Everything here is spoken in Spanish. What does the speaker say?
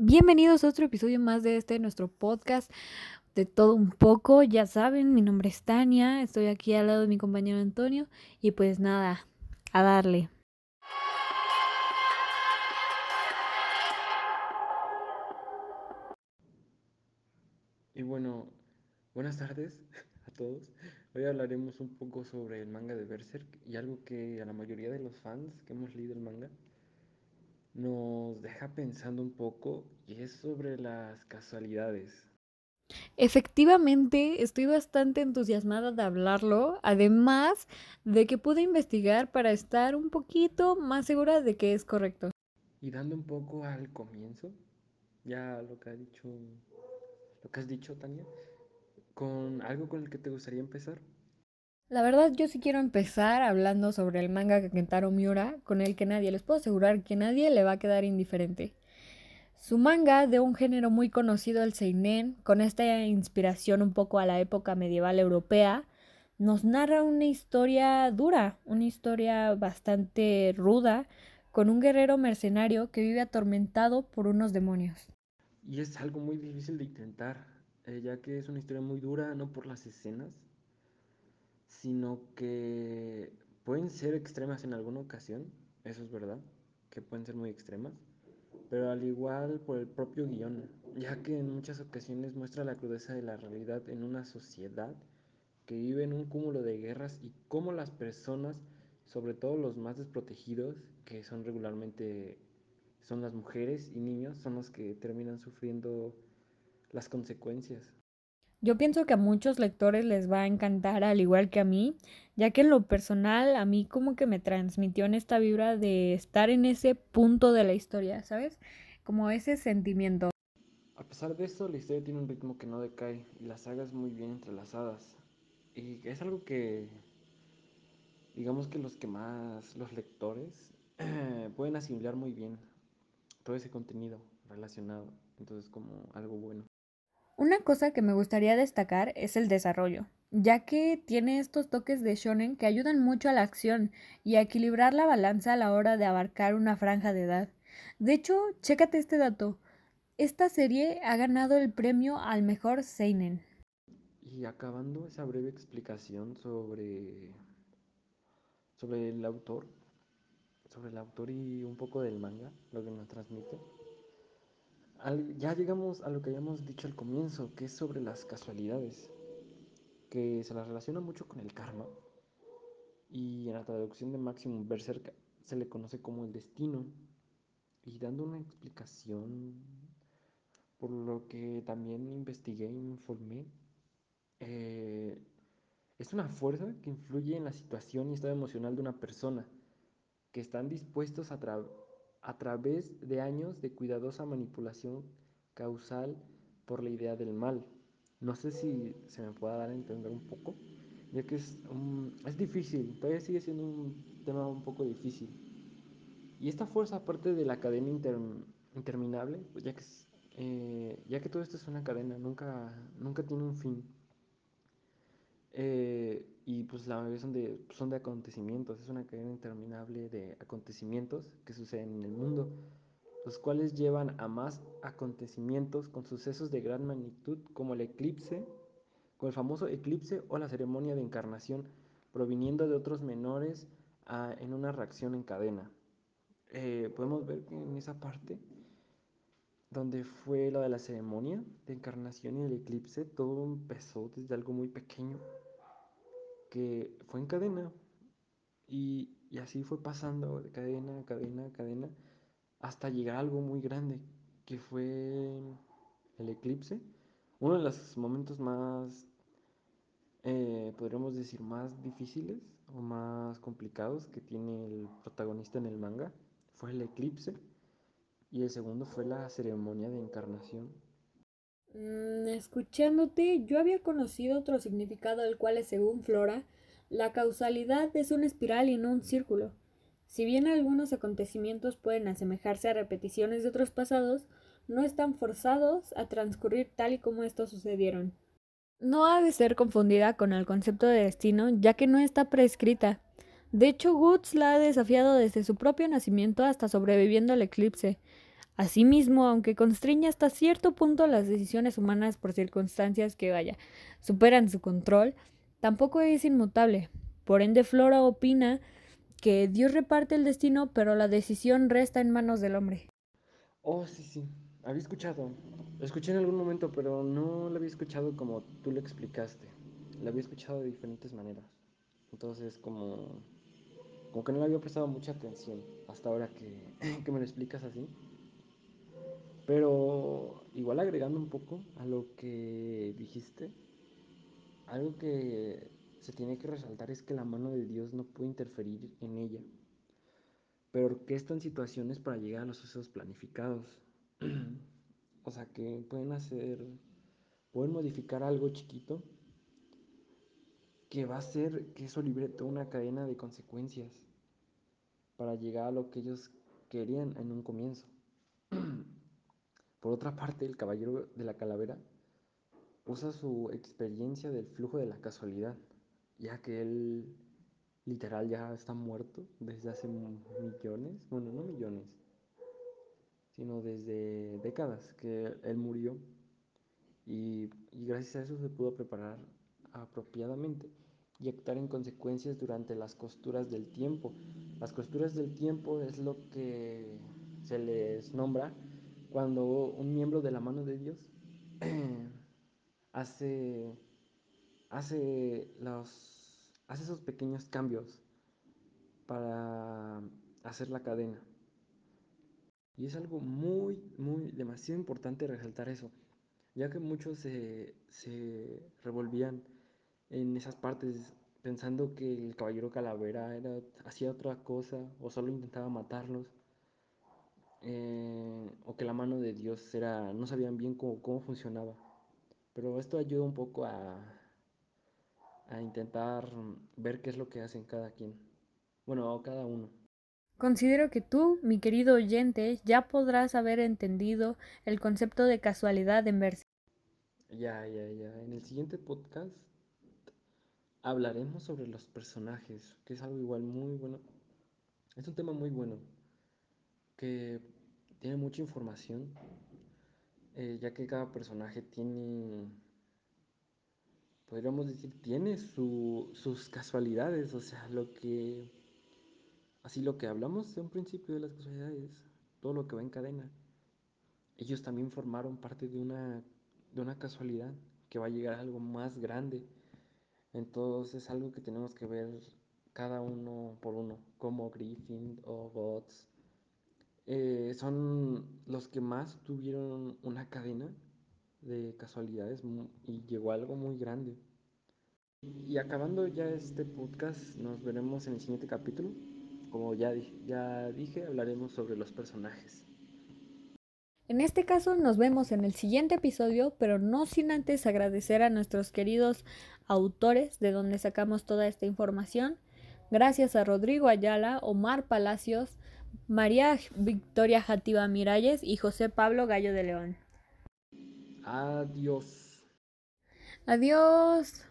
Bienvenidos a otro episodio más de este nuestro podcast de todo un poco. Ya saben, mi nombre es Tania, estoy aquí al lado de mi compañero Antonio y pues nada, a darle. Y bueno, buenas tardes a todos. Hoy hablaremos un poco sobre el manga de Berserk y algo que a la mayoría de los fans que hemos leído el manga nos deja pensando un poco y es sobre las casualidades. Efectivamente, estoy bastante entusiasmada de hablarlo, además de que pude investigar para estar un poquito más segura de que es correcto. Y dando un poco al comienzo, ya lo que ha dicho, lo que has dicho, Tania, con algo con el que te gustaría empezar. La verdad, yo sí quiero empezar hablando sobre el manga Kentaro Miura, con el que nadie, les puedo asegurar que nadie le va a quedar indiferente. Su manga, de un género muy conocido, el seinen, con esta inspiración un poco a la época medieval europea, nos narra una historia dura, una historia bastante ruda, con un guerrero mercenario que vive atormentado por unos demonios. Y es algo muy difícil de intentar, eh, ya que es una historia muy dura, no por las escenas, sino que pueden ser extremas en alguna ocasión, eso es verdad, que pueden ser muy extremas, pero al igual por el propio guion, ya que en muchas ocasiones muestra la crudeza de la realidad en una sociedad que vive en un cúmulo de guerras y cómo las personas, sobre todo los más desprotegidos, que son regularmente son las mujeres y niños, son los que terminan sufriendo las consecuencias. Yo pienso que a muchos lectores les va a encantar, al igual que a mí, ya que en lo personal a mí como que me transmitió en esta vibra de estar en ese punto de la historia, ¿sabes? Como ese sentimiento. A pesar de esto, la historia tiene un ritmo que no decae y las sagas muy bien entrelazadas. Y es algo que, digamos que los que más, los lectores, pueden asimilar muy bien todo ese contenido relacionado. Entonces como algo bueno. Una cosa que me gustaría destacar es el desarrollo, ya que tiene estos toques de shonen que ayudan mucho a la acción y a equilibrar la balanza a la hora de abarcar una franja de edad. De hecho, chécate este dato. Esta serie ha ganado el premio al mejor seinen. Y acabando esa breve explicación sobre sobre el autor, sobre el autor y un poco del manga, lo que nos transmite ya llegamos a lo que habíamos dicho al comienzo, que es sobre las casualidades, que se las relaciona mucho con el karma. Y en la traducción de Maximum Berserk se le conoce como el destino. Y dando una explicación, por lo que también investigué me informé, eh, es una fuerza que influye en la situación y estado emocional de una persona, que están dispuestos a, a través de años de cuidadosa manipulación causal por la idea del mal. No sé si se me pueda dar a entender un poco, ya que es, es difícil, todavía sigue siendo un tema un poco difícil. Y esta fuerza, aparte de la cadena interminable, pues ya que, eh, ya que todo esto es una cadena, nunca, nunca tiene un fin. Eh, y pues la mayoría son de, son de acontecimientos, es una cadena interminable de acontecimientos que suceden en el mundo, los cuales llevan a más acontecimientos con sucesos de gran magnitud como el eclipse, con el famoso eclipse o la ceremonia de encarnación, proviniendo de otros menores en una reacción en cadena. Eh, podemos ver que en esa parte, donde fue la de la ceremonia de encarnación y el eclipse, todo empezó desde algo muy pequeño que fue en cadena y, así fue pasando de cadena a cadena a cadena hasta llegar a algo muy grande que fue el eclipse. Uno de los momentos más, eh, podríamos decir, más difíciles o más complicados que tiene el protagonista en el manga fue el eclipse y el segundo fue la ceremonia de encarnación Mm, escuchándote, yo había conocido otro significado al cual es según Flora, la causalidad es una espiral y no un círculo. Si bien algunos acontecimientos pueden asemejarse a repeticiones de otros pasados, no están forzados a transcurrir tal y como estos sucedieron. No ha de ser confundida con el concepto de destino, ya que no está prescrita. De hecho, Woods la ha desafiado desde su propio nacimiento hasta sobreviviendo al eclipse, Asimismo, aunque constriña hasta cierto punto las decisiones humanas por circunstancias que, vaya, superan su control, tampoco es inmutable. Por ende, Flora opina que Dios reparte el destino, pero la decisión resta en manos del hombre. Oh, sí, sí. Había escuchado. Lo escuché en algún momento, pero no lo había escuchado como tú lo explicaste. Lo había escuchado de diferentes maneras. Entonces, como, como que no le había prestado mucha atención hasta ahora que, que me lo explicas así. Pero igual agregando un poco a lo que dijiste, algo que se tiene que resaltar es que la mano de Dios no puede interferir en ella, pero orquestan situaciones para llegar a los sucesos planificados. o sea que pueden hacer, pueden modificar algo chiquito que va a hacer que eso libre toda una cadena de consecuencias para llegar a lo que ellos querían en un comienzo. Por otra parte, el caballero de la calavera usa su experiencia del flujo de la casualidad, ya que él literal ya está muerto desde hace millones, bueno, no millones, sino desde décadas que él murió y, y gracias a eso se pudo preparar apropiadamente y actuar en consecuencias durante las costuras del tiempo. Las costuras del tiempo es lo que se les nombra cuando un miembro de la mano de Dios hace, hace, los, hace esos pequeños cambios para hacer la cadena. Y es algo muy, muy, demasiado importante resaltar eso, ya que muchos se, se revolvían en esas partes pensando que el caballero calavera era, hacía otra cosa o solo intentaba matarlos. Eh, o que la mano de Dios era, no sabían bien cómo, cómo funcionaba. Pero esto ayuda un poco a, a intentar ver qué es lo que hacen cada quien. Bueno, cada uno. Considero que tú, mi querido oyente, ya podrás haber entendido el concepto de casualidad en verse. Ya, ya, ya. En el siguiente podcast hablaremos sobre los personajes, que es algo igual muy bueno. Es un tema muy bueno que tiene mucha información, eh, ya que cada personaje tiene, podríamos decir, tiene su, sus casualidades, o sea, lo que, así lo que hablamos de un principio de las casualidades, todo lo que va en cadena. Ellos también formaron parte de una, de una casualidad que va a llegar a algo más grande. Entonces es algo que tenemos que ver cada uno por uno, como Griffin o Bots eh, son los que más tuvieron una cadena de casualidades y llegó algo muy grande. Y acabando ya este podcast, nos veremos en el siguiente capítulo. Como ya dije, hablaremos sobre los personajes. En este caso nos vemos en el siguiente episodio, pero no sin antes agradecer a nuestros queridos autores de donde sacamos toda esta información. Gracias a Rodrigo Ayala, Omar Palacios, María Victoria Jativa Miralles y José Pablo Gallo de León. Adiós. Adiós.